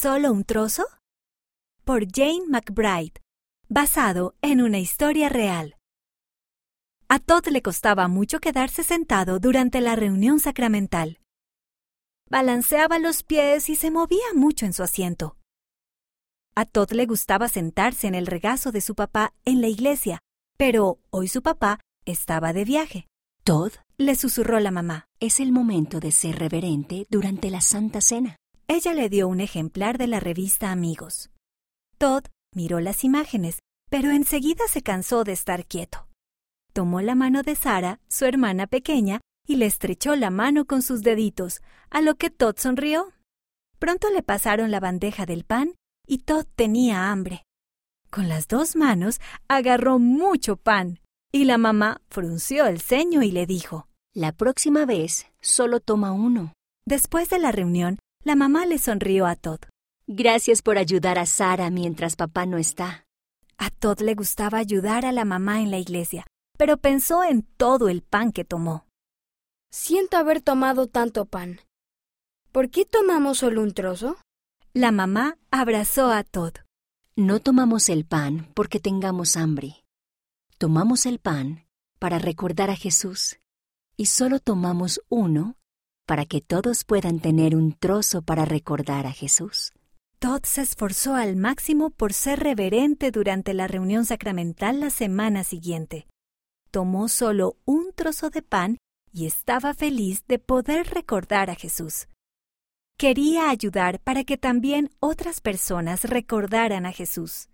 ¿Solo un trozo? Por Jane McBride, basado en una historia real. A Todd le costaba mucho quedarse sentado durante la reunión sacramental. Balanceaba los pies y se movía mucho en su asiento. A Todd le gustaba sentarse en el regazo de su papá en la iglesia, pero hoy su papá estaba de viaje. Todd, Le susurró la mamá. es el momento de ser reverente durante la Santa Cena. Ella le dio un ejemplar de la revista Amigos. Todd miró las imágenes, pero enseguida se cansó de estar quieto. Tomó la mano de Sara, su hermana pequeña, y le estrechó la mano con sus deditos, a lo que Todd sonrió. Pronto le pasaron la bandeja del pan y Todd tenía hambre. Con las dos manos agarró mucho pan, y la mamá frunció el ceño y le dijo. La próxima vez solo toma uno. Después de la reunión, la mamá le sonrió a Todd. Gracias por ayudar a Sara mientras papá no está. A Todd le gustaba ayudar a la mamá en la iglesia, pero pensó en todo el pan que tomó. Siento haber tomado tanto pan. ¿Por qué tomamos solo un trozo? La mamá abrazó a Todd. No tomamos el pan porque tengamos hambre. Tomamos el pan para recordar a Jesús y solo tomamos uno para que todos puedan tener un trozo para recordar a Jesús. Todd se esforzó al máximo por ser reverente durante la reunión sacramental la semana siguiente. Tomó solo un trozo de pan y estaba feliz de poder recordar a Jesús. Quería ayudar para que también otras personas recordaran a Jesús.